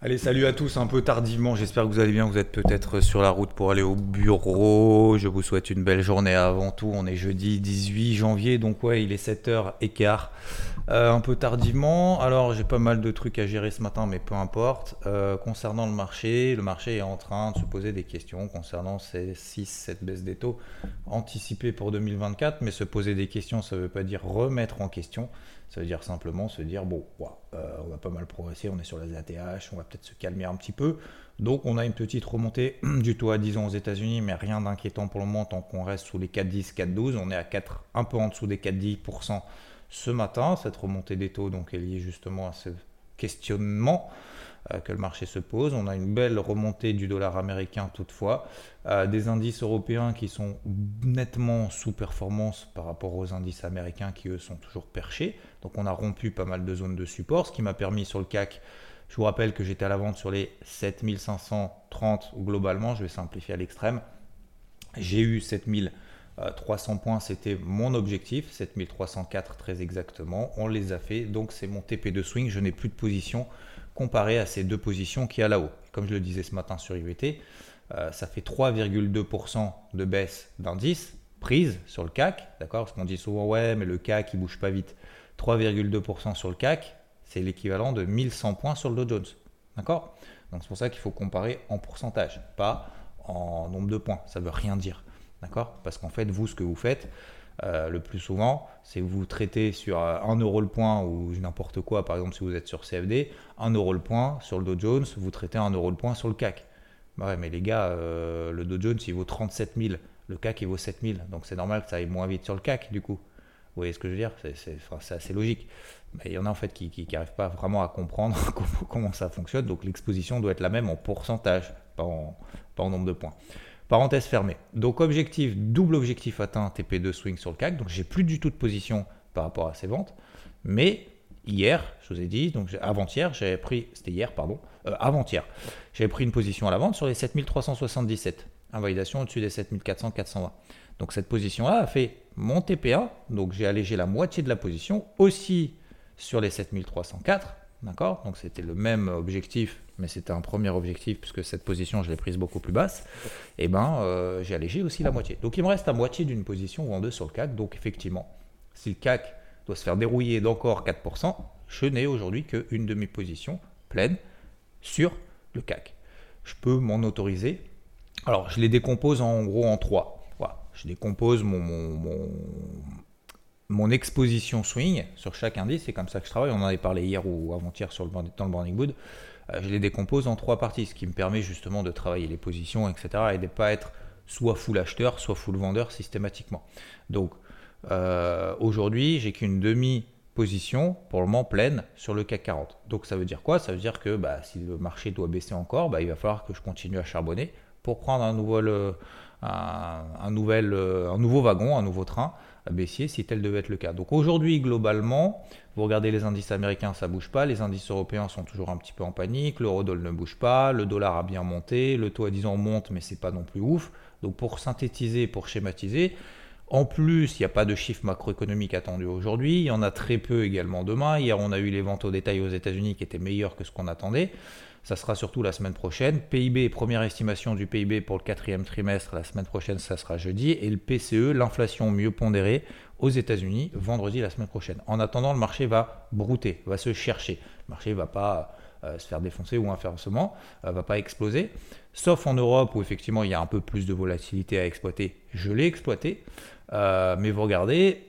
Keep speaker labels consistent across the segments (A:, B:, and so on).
A: Allez, salut à tous, un peu tardivement, j'espère que vous allez bien, vous êtes peut-être sur la route pour aller au bureau, je vous souhaite une belle journée avant tout, on est jeudi 18 janvier, donc ouais, il est 7h15, euh, un peu tardivement, alors j'ai pas mal de trucs à gérer ce matin, mais peu importe, euh, concernant le marché, le marché est en train de se poser des questions concernant ces 6, cette baisse des taux anticipée pour 2024, mais se poser des questions, ça ne veut pas dire remettre en question, ça veut dire simplement se dire, bon, euh, on va pas mal progresser, on est sur les ATH, on va peut-être se calmer un petit peu. Donc on a une petite remontée du taux à 10 ans aux États-Unis, mais rien d'inquiétant pour le moment tant qu'on reste sous les 4,10, 4,12. On est à 4, un peu en dessous des 4,10% ce matin. Cette remontée des taux donc, est liée justement à ce questionnement euh, que le marché se pose. On a une belle remontée du dollar américain toutefois, euh, des indices européens qui sont nettement sous performance par rapport aux indices américains qui eux sont toujours perchés. Donc on a rompu pas mal de zones de support, ce qui m'a permis sur le CAC, je vous rappelle que j'étais à la vente sur les 7530 globalement, je vais simplifier à l'extrême. J'ai eu 7300 points, c'était mon objectif, 7304 très exactement. On les a fait, donc c'est mon TP de swing. Je n'ai plus de position comparé à ces deux positions qui a là-haut. Comme je le disais ce matin sur IVT, euh, ça fait 3,2% de baisse d'indice prise sur le CAC, d'accord? Parce qu'on dit souvent ouais, mais le CAC il bouge pas vite. 3,2% sur le CAC, c'est l'équivalent de 1100 points sur le Dow Jones, d'accord? Donc c'est pour ça qu'il faut comparer en pourcentage, pas en nombre de points. Ça veut rien dire, d'accord? Parce qu'en fait, vous, ce que vous faites, euh, le plus souvent, c'est vous traitez sur 1 euro le point ou n'importe quoi, par exemple si vous êtes sur CFD, 1 euro le point sur le Dow Jones, vous traitez 1 euro le point sur le CAC. Bah ouais, mais les gars, euh, le Dow Jones il vaut 37 000, le CAC il vaut 7 000, donc c'est normal que ça aille moins vite sur le CAC du coup. Vous voyez ce que je veux dire? C'est assez logique. Mais il y en a en fait qui n'arrivent pas vraiment à comprendre comment, ça fonctionne, donc l'exposition doit être la même en pourcentage, pas en nombre de points. Parenthèse fermée. Donc objectif, double objectif atteint, TP2 swing sur le CAC. Donc j'ai plus du tout de position par rapport à ces ventes. Mais hier, je vous ai dit, donc avant-hier, j'avais pris, c'était hier, pardon, euh, avant-hier, j'avais pris une position à la vente sur les 7377. Invalidation au-dessus des 7400, 420. Donc cette position-là a fait mon TP1, donc j'ai allégé la moitié de la position, aussi sur les 7304, d'accord? Donc c'était le même objectif mais c'était un premier objectif puisque cette position je l'ai prise beaucoup plus basse, et eh ben euh, j'ai allégé aussi la moitié. Donc il me reste la moitié d'une position ou en deux sur le CAC. Donc effectivement, si le CAC doit se faire dérouiller d'encore 4%, je n'ai aujourd'hui qu'une demi-position pleine sur le CAC. Je peux m'en autoriser. Alors je les décompose en gros en trois. Voilà. Je décompose mon, mon, mon, exposition swing sur chaque indice, c'est comme ça que je travaille. On en avait parlé hier ou avant-hier sur le, dans le Burning Boot. Euh, je les décompose en trois parties, ce qui me permet justement de travailler les positions, etc. et de ne pas être soit full acheteur, soit full vendeur systématiquement. Donc euh, aujourd'hui, j'ai qu'une demi-position pour le moment pleine sur le CAC 40. Donc ça veut dire quoi? Ça veut dire que bah, si le marché doit baisser encore, bah, il va falloir que je continue à charbonner pour prendre un, nouvel, euh, un, nouvel, un nouveau wagon, un nouveau train à baissier si tel devait être le cas. Donc aujourd'hui, globalement, vous regardez les indices américains, ça bouge pas. Les indices européens sont toujours un petit peu en panique. L'eurodoll ne bouge pas. Le dollar a bien monté. Le taux à 10 ans monte, mais c'est pas non plus ouf. Donc pour synthétiser, pour schématiser, en plus, il n'y a pas de chiffres macroéconomiques attendus aujourd'hui. Il y en a très peu également demain. Hier, on a eu les ventes au détail aux États-Unis qui étaient meilleures que ce qu'on attendait. Ça sera surtout la semaine prochaine. PIB, première estimation du PIB pour le quatrième trimestre, la semaine prochaine, ça sera jeudi. Et le PCE, l'inflation mieux pondérée aux États-Unis, vendredi la semaine prochaine. En attendant, le marché va brouter, va se chercher. Le marché va pas se faire défoncer ou inversement, va pas exploser. Sauf en Europe où effectivement il y a un peu plus de volatilité à exploiter. Je l'ai exploité. mais vous regardez,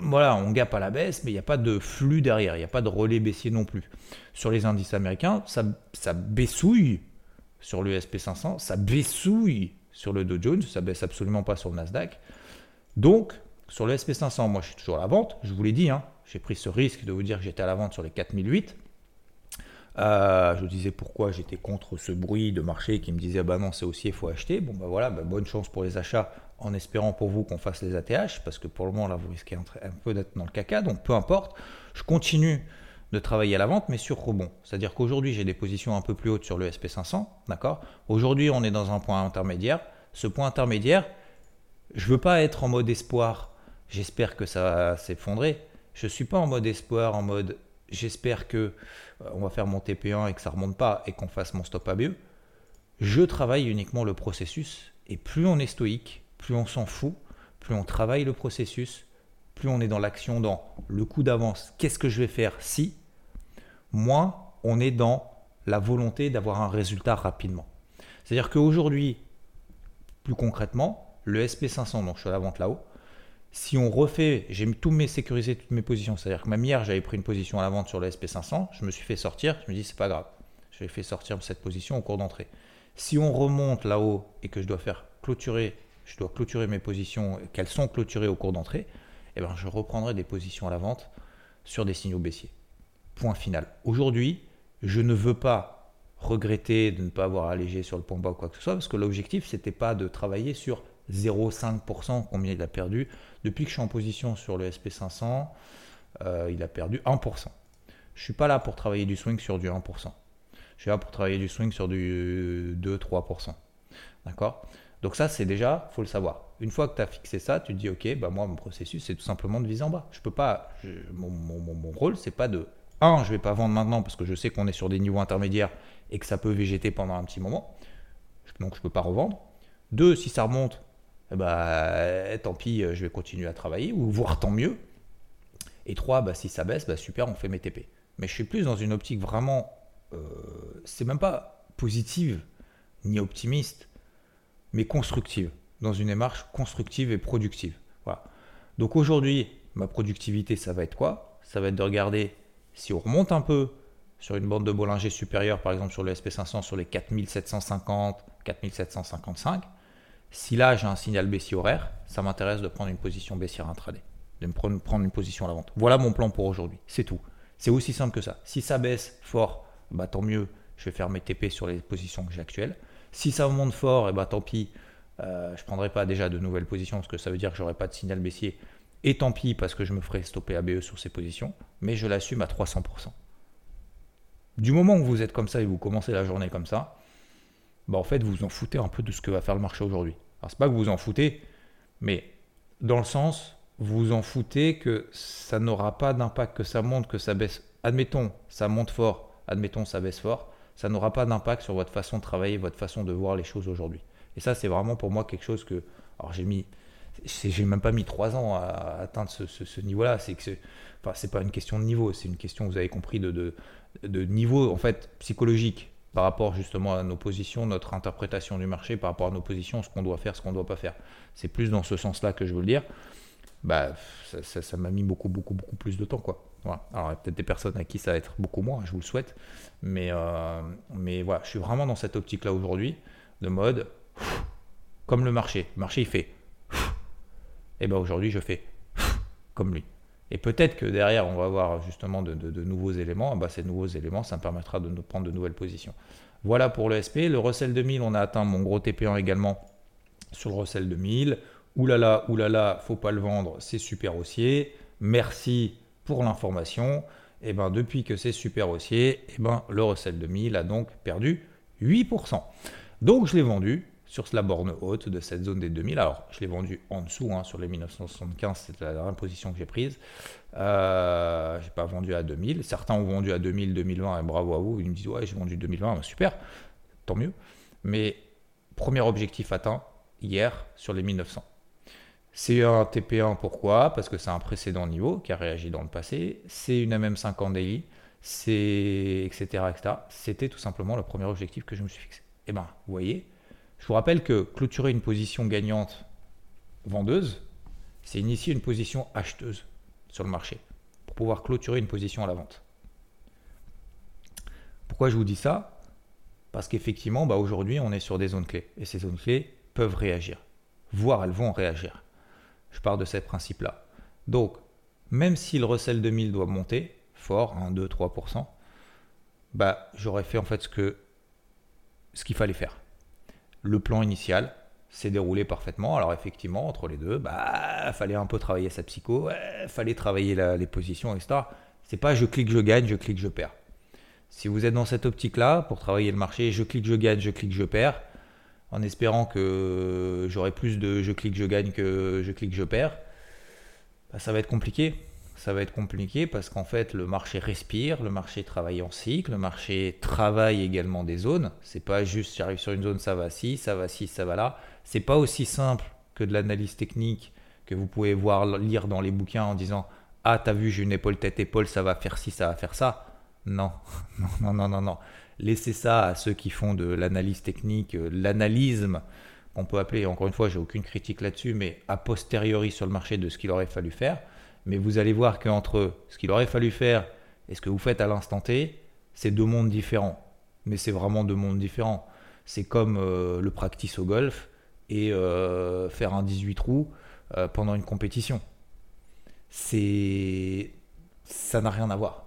A: voilà, on gappe à la baisse, mais il n'y a pas de flux derrière, il n'y a pas de relais baissier non plus. Sur les indices américains, ça, ça baissouille sur le SP500, ça baissouille sur le Dow Jones, ça baisse absolument pas sur le Nasdaq. Donc, sur le SP500, moi je suis toujours à la vente, je vous l'ai dit, hein, j'ai pris ce risque de vous dire que j'étais à la vente sur les 4008. Euh, je disais pourquoi j'étais contre ce bruit de marché qui me disait bah non c'est aussi il faut acheter. Bon bah voilà, bah, bonne chance pour les achats en espérant pour vous qu'on fasse les ATH parce que pour le moment là vous risquez un, peu d'être dans le caca donc peu importe. Je continue de travailler à la vente mais sur rebond. C'est-à-dire qu'aujourd'hui j'ai des positions un peu plus hautes sur le SP500, d'accord? Aujourd'hui on est dans un point intermédiaire. Ce point intermédiaire, je veux pas être en mode espoir. J'espère que ça s'effondrer. Je suis pas en mode espoir, en mode j'espère que euh, on va faire mon TP1 et que ça remonte pas et qu'on fasse mon stop ABE. Je travaille uniquement le processus et plus on est stoïque, plus on s'en fout, plus on travaille le processus, plus on est dans l'action, dans le coup d'avance, qu'est-ce que je vais faire si, moins on est dans la volonté d'avoir un résultat rapidement. C'est-à-dire qu'aujourd'hui, plus concrètement, le SP500, donc je suis à la vente là-haut, si on refait, j'ai tout mes sécurisé toutes mes positions, c'est-à-dire que même hier j'avais pris une position à la vente sur le SP500, je me suis fait sortir, je me dis c'est pas grave, j'ai fait sortir cette position au cours d'entrée. Si on remonte là-haut et que je dois faire clôturer, je dois clôturer mes positions, qu'elles sont clôturées au cours d'entrée, eh ben je reprendrai des positions à la vente sur des signaux baissiers. Point final. Aujourd'hui, je ne veux pas regretter de ne pas avoir allégé sur le point bas ou quoi que ce soit, parce que l'objectif, c'était pas de travailler sur 0,5%, combien il a perdu. Depuis que je suis en position sur le SP500, euh, il a perdu 1%. Je ne suis pas là pour travailler du swing sur du 1%. Je suis là pour travailler du swing sur du 2-3%. D'accord? Donc ça, c'est déjà, faut le savoir. Une fois que tu as fixé ça, tu te dis, ok, bah moi, mon processus, c'est tout simplement de viser en bas. Je peux pas, mon, rôle, c'est pas de, un, je vais pas vendre maintenant parce que je sais qu'on est sur des niveaux intermédiaires et que ça peut végéter pendant un petit moment. Donc je peux pas revendre. Deux, si ça remonte, bah, tant pis, euh, je vais continuer à travailler, ou voire tant mieux. Et trois, bah, si ça baisse, bah, super, on fait mes TP. Mais je suis plus dans une optique vraiment, euh, c'est même pas positive ni optimiste, mais constructive, dans une démarche constructive et productive. Voilà. Donc aujourd'hui, ma productivité, ça va être quoi? Ça va être de regarder si on remonte un peu sur une bande de Bollinger supérieure, par exemple sur le SP500, sur les 4750, 4755 si là j'ai un signal baissier horaire, ça m'intéresse de prendre une position baissière intraday, de me prendre une position à la vente. Voilà mon plan pour aujourd'hui, c'est tout. C'est aussi simple que ça. Si ça baisse fort, bah tant mieux, je vais faire mes TP sur les positions que j'ai actuelles. Si ça monte fort, et eh bah tant pis, euh, je ne prendrai pas déjà de nouvelles positions parce que ça veut dire que j'aurai pas de signal baissier. Et tant pis parce que je me ferai stopper ABE sur ces positions, mais je l'assume à 300%. Du moment où vous êtes comme ça et vous commencez la journée comme ça, bah, en fait, vous vous en foutez un peu de ce que va faire le marché aujourd'hui. Alors, c'est pas que vous vous en foutez, mais dans le sens, vous vous en foutez que ça n'aura pas d'impact, que ça monte, que ça baisse. Admettons, ça monte fort, admettons, ça baisse fort, ça n'aura pas d'impact sur votre façon de travailler, votre façon de voir les choses aujourd'hui. Et ça, c'est vraiment pour moi quelque chose que. Alors, j'ai mis. J'ai même pas mis trois ans à atteindre ce, niveau-là. C'est que enfin, c'est pas une question de niveau, c'est une question, vous avez compris, de, de, niveau en fait psychologique par rapport justement à nos positions, notre interprétation du marché, par rapport à nos positions, ce qu'on doit faire, ce qu'on ne doit pas faire. C'est plus dans ce sens-là que je veux le dire. Bah, ça m'a mis beaucoup, beaucoup, beaucoup plus de temps. Quoi. Alors, il y a peut-être des personnes à qui ça va être beaucoup moins, je vous le souhaite. Mais, euh, mais voilà, je suis vraiment dans cette optique-là aujourd'hui, de mode, comme le marché. Le marché, il fait. Et bien aujourd'hui, je fais comme lui. Et peut-être que derrière, on va avoir justement de, nouveaux éléments. Bah, ces nouveaux éléments, ça me permettra de prendre de nouvelles positions. Voilà pour le SP. Le Russell 2000, on a atteint mon gros TP1 également sur le Russell 2000. Oulala, oulala, faut pas le vendre, c'est super haussier. Merci pour l'information. Et eh ben depuis que c'est super haussier, et eh ben le Russell 2000 a donc perdu 8%. Donc je l'ai vendu sur la borne haute de cette zone des 2000. Alors, je l'ai vendu en dessous, hein, sur les 1975, c'est la dernière position que j'ai prise. Euh, je n'ai pas vendu à 2000. Certains ont vendu à 2000, 2020, et bravo à vous. Ils me disent, ouais, j'ai vendu 2020, bah, super, tant mieux. Mais premier objectif atteint hier sur les 1900. C'est un TP1, pourquoi? Parce que c'est un précédent niveau qui a réagi dans le passé. C'est une MM50 daily. c'est etc., etc. C'était tout simplement le premier objectif que je me suis fixé. Et eh ben, vous voyez, je vous rappelle que clôturer une position gagnante vendeuse, c'est initier une position acheteuse sur le marché pour pouvoir clôturer une position à la vente. Pourquoi je vous dis ça? Parce qu'effectivement, bah aujourd'hui, on est sur des zones clés et ces zones clés peuvent réagir, voire elles vont réagir. Je pars de ce principe-là. Donc, même si le recel 2000 doit monter fort, 1, 2, 3%, bah, j'aurais fait en fait ce que ce qu'il fallait faire. Le plan initial s'est déroulé parfaitement. Alors effectivement, entre les deux, bah, fallait un peu travailler sa psycho, il fallait travailler les positions, etc. C'est pas je clique, je gagne, je clique, je perds. Si vous êtes dans cette optique-là, pour travailler le marché, je clique, je gagne, je clique, je perds, en espérant que j'aurai plus de je clique, je gagne que je clique, je perds, bah, ça va être compliqué. Ça va être compliqué parce qu'en fait, le marché respire, le marché travaille en cycle, le marché travaille également des zones. C'est pas juste j'arrive sur une zone, ça va ci, ça va ci, ça va là. C'est pas aussi simple que de l'analyse technique que vous pouvez voir lire dans les bouquins en disant ah t'as vu j'ai une épaule tête épaule ça va faire ci ça va faire ça. Non non non non non. Laissez ça à ceux qui font de l'analyse technique, euh, l'analysme qu'on peut appeler, encore une fois, j'ai aucune critique là-dessus, mais a posteriori sur le marché de ce qu'il aurait fallu faire. Mais vous allez voir qu'entre ce qu'il aurait fallu faire et ce que vous faites à l'instant T, c'est deux mondes différents. Mais c'est vraiment deux mondes différents. C'est comme euh, le practice au golf et euh, faire un 18 trous pendant une compétition. C'est. Ça n'a rien à voir.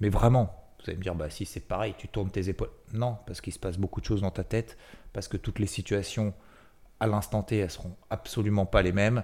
A: Mais vraiment, vous allez me dire, bah si c'est pareil, tu tournes tes épaules. Non, parce qu'il se passe beaucoup de choses dans ta tête, parce que toutes les situations à l'instant T, elles seront absolument pas les mêmes.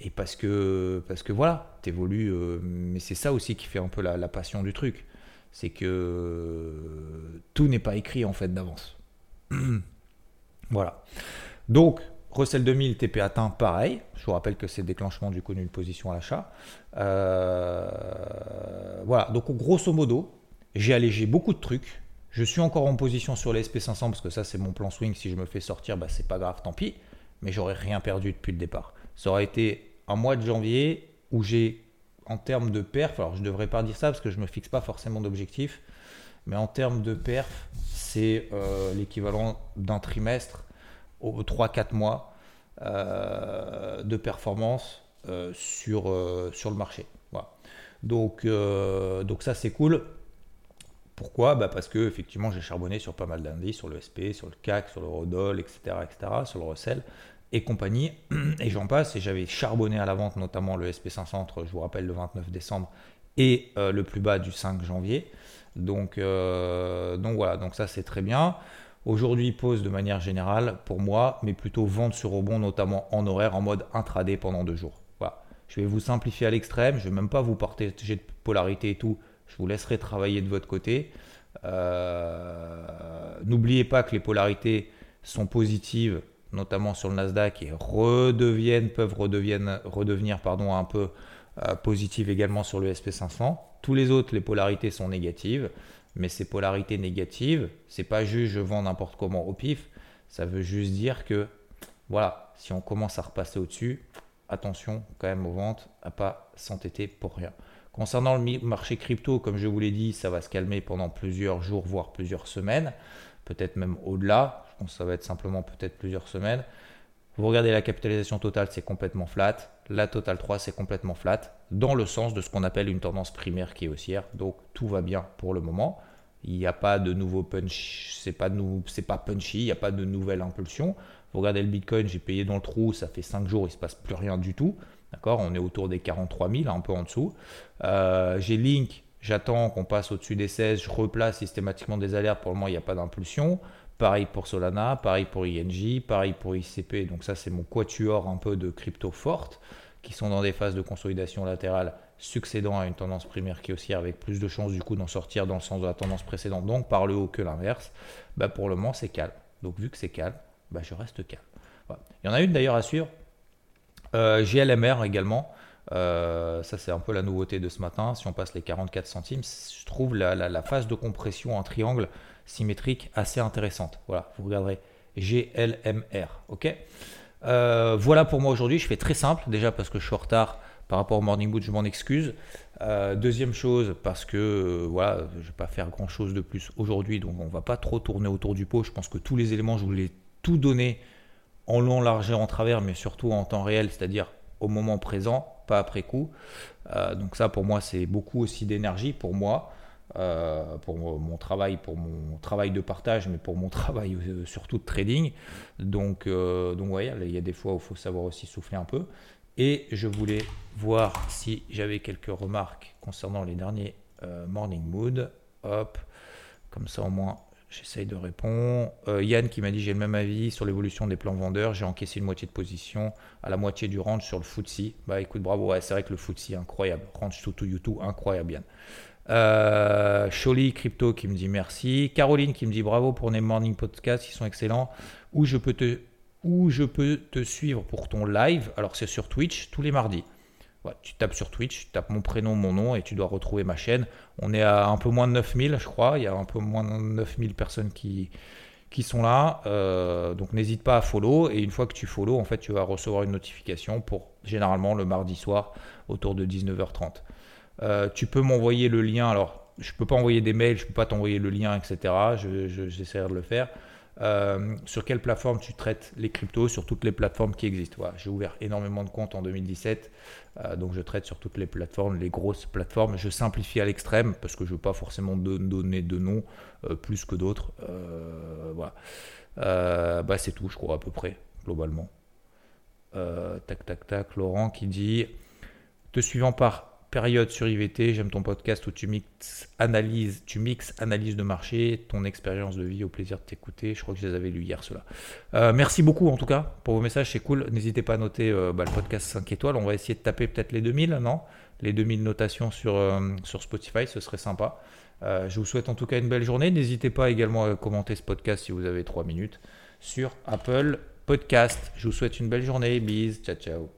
A: Et parce que, parce que voilà, tu évolues. Euh, mais c'est ça aussi qui fait un peu la, passion du truc. C'est que tout n'est pas écrit en fait d'avance. voilà. Donc, Russell 2000, TP atteint, pareil. Je vous rappelle que c'est déclenchement du connu de position à l'achat. Euh, voilà. Donc, grosso modo, j'ai allégé beaucoup de trucs. Je suis encore en position sur les SP500 parce que ça, c'est mon plan swing. Si je me fais sortir, bah, c'est pas grave, tant pis. Mais j'aurais rien perdu depuis le départ. Ça aurait été un mois de janvier où j'ai, en termes de perf, alors je devrais pas dire ça parce que je me fixe pas forcément d'objectif, mais en termes de perf, c'est euh, l'équivalent d'un trimestre aux 3-4 mois euh, de performance euh, sur, sur le marché. Voilà. Donc, donc ça, c'est cool. Pourquoi? Bah Parce que effectivement j'ai charbonné sur pas mal d'indices, sur le SP, sur le CAC, sur le Rodol, etc., etc., sur le Russell et compagnie, et j'en passe, et j'avais charbonné à la vente notamment le SP500, je vous rappelle, le 29 décembre, et euh, le plus bas du 5 janvier. Donc, euh, donc voilà, donc ça c'est très bien. Aujourd'hui, pause de manière générale pour moi, mais plutôt vente sur rebond, notamment en horaire, en mode intraday pendant deux jours. Voilà. Je vais vous simplifier à l'extrême, je ne vais même pas vous partager de polarité et tout. Je vous laisserai travailler de votre côté. Euh, n'oubliez pas que les polarités sont positives, notamment sur le Nasdaq, et redeviennent, peuvent redevenir un peu euh, également sur le SP500. Tous les autres, les polarités sont négatives, mais ces polarités négatives, c'est pas juste je vends n'importe comment au pif, ça veut juste dire que voilà, si on commence à repasser au-dessus, attention quand même aux ventes, à pas s'entêter pour rien. Concernant le marché crypto, comme je vous l'ai dit, ça va se calmer pendant plusieurs jours, voire plusieurs semaines, peut-être même au-delà. Ça va être simplement peut-être plusieurs semaines. Vous regardez la capitalisation totale, c'est complètement flat. La totale 3, c'est complètement flat, dans le sens de ce qu'on appelle une tendance primaire qui est haussière. Donc tout va bien pour le moment. Il n'y a pas de nouveau punch, c'est pas, pas punchy, il n'y a pas de nouvelle impulsion. Vous regardez le Bitcoin, j'ai payé dans le trou, ça fait 5 jours, il ne se passe plus rien du tout. D'accord? On est autour des 43 000, un peu en dessous. Euh, j'ai Link, j'attends qu'on passe au-dessus des 16, je replace systématiquement des alertes. Pour le moment, il n'y a pas d'impulsion. Pareil pour Solana, pareil pour ING, pareil pour ICP. Donc ça, c'est mon quatuor un peu de crypto forte qui sont dans des phases de consolidation latérale succédant à une tendance primaire qui aussi avec plus de chances du coup d'en sortir dans le sens de la tendance précédente, donc par le haut que l'inverse. Bah pour le moment, c'est calme. Donc vu que c'est calme, bah je reste calme. Il y en a une d'ailleurs à suivre, euh, GLMR également. Euh, ça, c'est un peu la nouveauté de ce matin. Si on passe les 44 centimes, je trouve la, phase de compression en triangle symétrique assez intéressante. Voilà, vous regarderez GLMR. Ok? Euh, voilà pour moi aujourd'hui. Je fais très simple, déjà parce que je suis en retard par rapport au Morning Mood, je m'en excuse. deuxième chose, parce que voilà, je ne vais pas faire grand chose de plus aujourd'hui, donc on ne va pas trop tourner autour du pot. Je pense que tous les éléments, je voulais tout donner en long, large et en travers, mais surtout en temps réel, c'est-à-dire au moment présent, pas après coup. donc ça, pour moi, c'est beaucoup aussi d'énergie pour moi. Euh, pour mon travail, pour mon travail de partage, mais pour mon travail euh, surtout de trading. Donc, euh, donc ouais, il y a des fois où il faut savoir aussi souffler un peu. Et je voulais voir si j'avais quelques remarques concernant les derniers Morning Mood. Hop, comme ça au moins j'essaye de répondre. Yann qui m'a dit j'ai le même avis sur l'évolution des plans vendeurs. J'ai encaissé une moitié de position à la moitié du range sur le FTSE. Bah écoute, bravo, c'est vrai que le FTSE incroyable. Range to, to YouTube, incroyable Yann. Euh, Crypto qui me dit merci. Caroline qui me dit bravo pour les morning podcasts, ils sont excellents. Où je peux te, où je peux te suivre pour ton live? Alors c'est sur Twitch tous les mardis. tu tapes sur Twitch, tu tapes mon prénom, mon nom et tu dois retrouver ma chaîne. On est à un peu moins de 9000, je crois. Il y a un peu moins de 9000 personnes qui, qui sont là. Euh, donc n'hésite pas à follow. Et une fois que tu follow, en fait, tu vas recevoir une notification pour généralement le mardi soir autour de 19h30. Euh, tu peux m'envoyer le lien. Alors, je ne peux pas envoyer des mails, je ne peux pas t'envoyer le lien, etc. J'essaierai je, de le faire. Euh, sur quelle plateforme tu traites les cryptos? Sur toutes les plateformes qui existent. J'ai ouvert énormément de comptes en 2017, euh, donc je traite sur toutes les plateformes, les grosses plateformes. Je simplifie à l'extrême parce que je ne veux pas forcément donner de noms plus que d'autres. voilà. bah, C'est tout, je crois, à peu près, globalement. tac, tac, tac. Laurent qui dit Te suivant par période sur IVT. J'aime ton podcast où tu mixes analyse, tu mixes analyse de marché, ton expérience de vie. Au plaisir de t'écouter. Je crois que je les avais lus hier cela. Euh, merci beaucoup en tout cas pour vos messages, c'est cool. N'hésitez pas à noter euh, bah, le podcast 5 étoiles. On va essayer de taper peut-être les 2000, non? Les 2000 notations sur, euh, sur Spotify, ce serait sympa. je vous souhaite en tout cas une belle journée. N'hésitez pas également à commenter ce podcast si vous avez 3 minutes sur Apple Podcast. Je vous souhaite une belle journée. Bis. Ciao, ciao.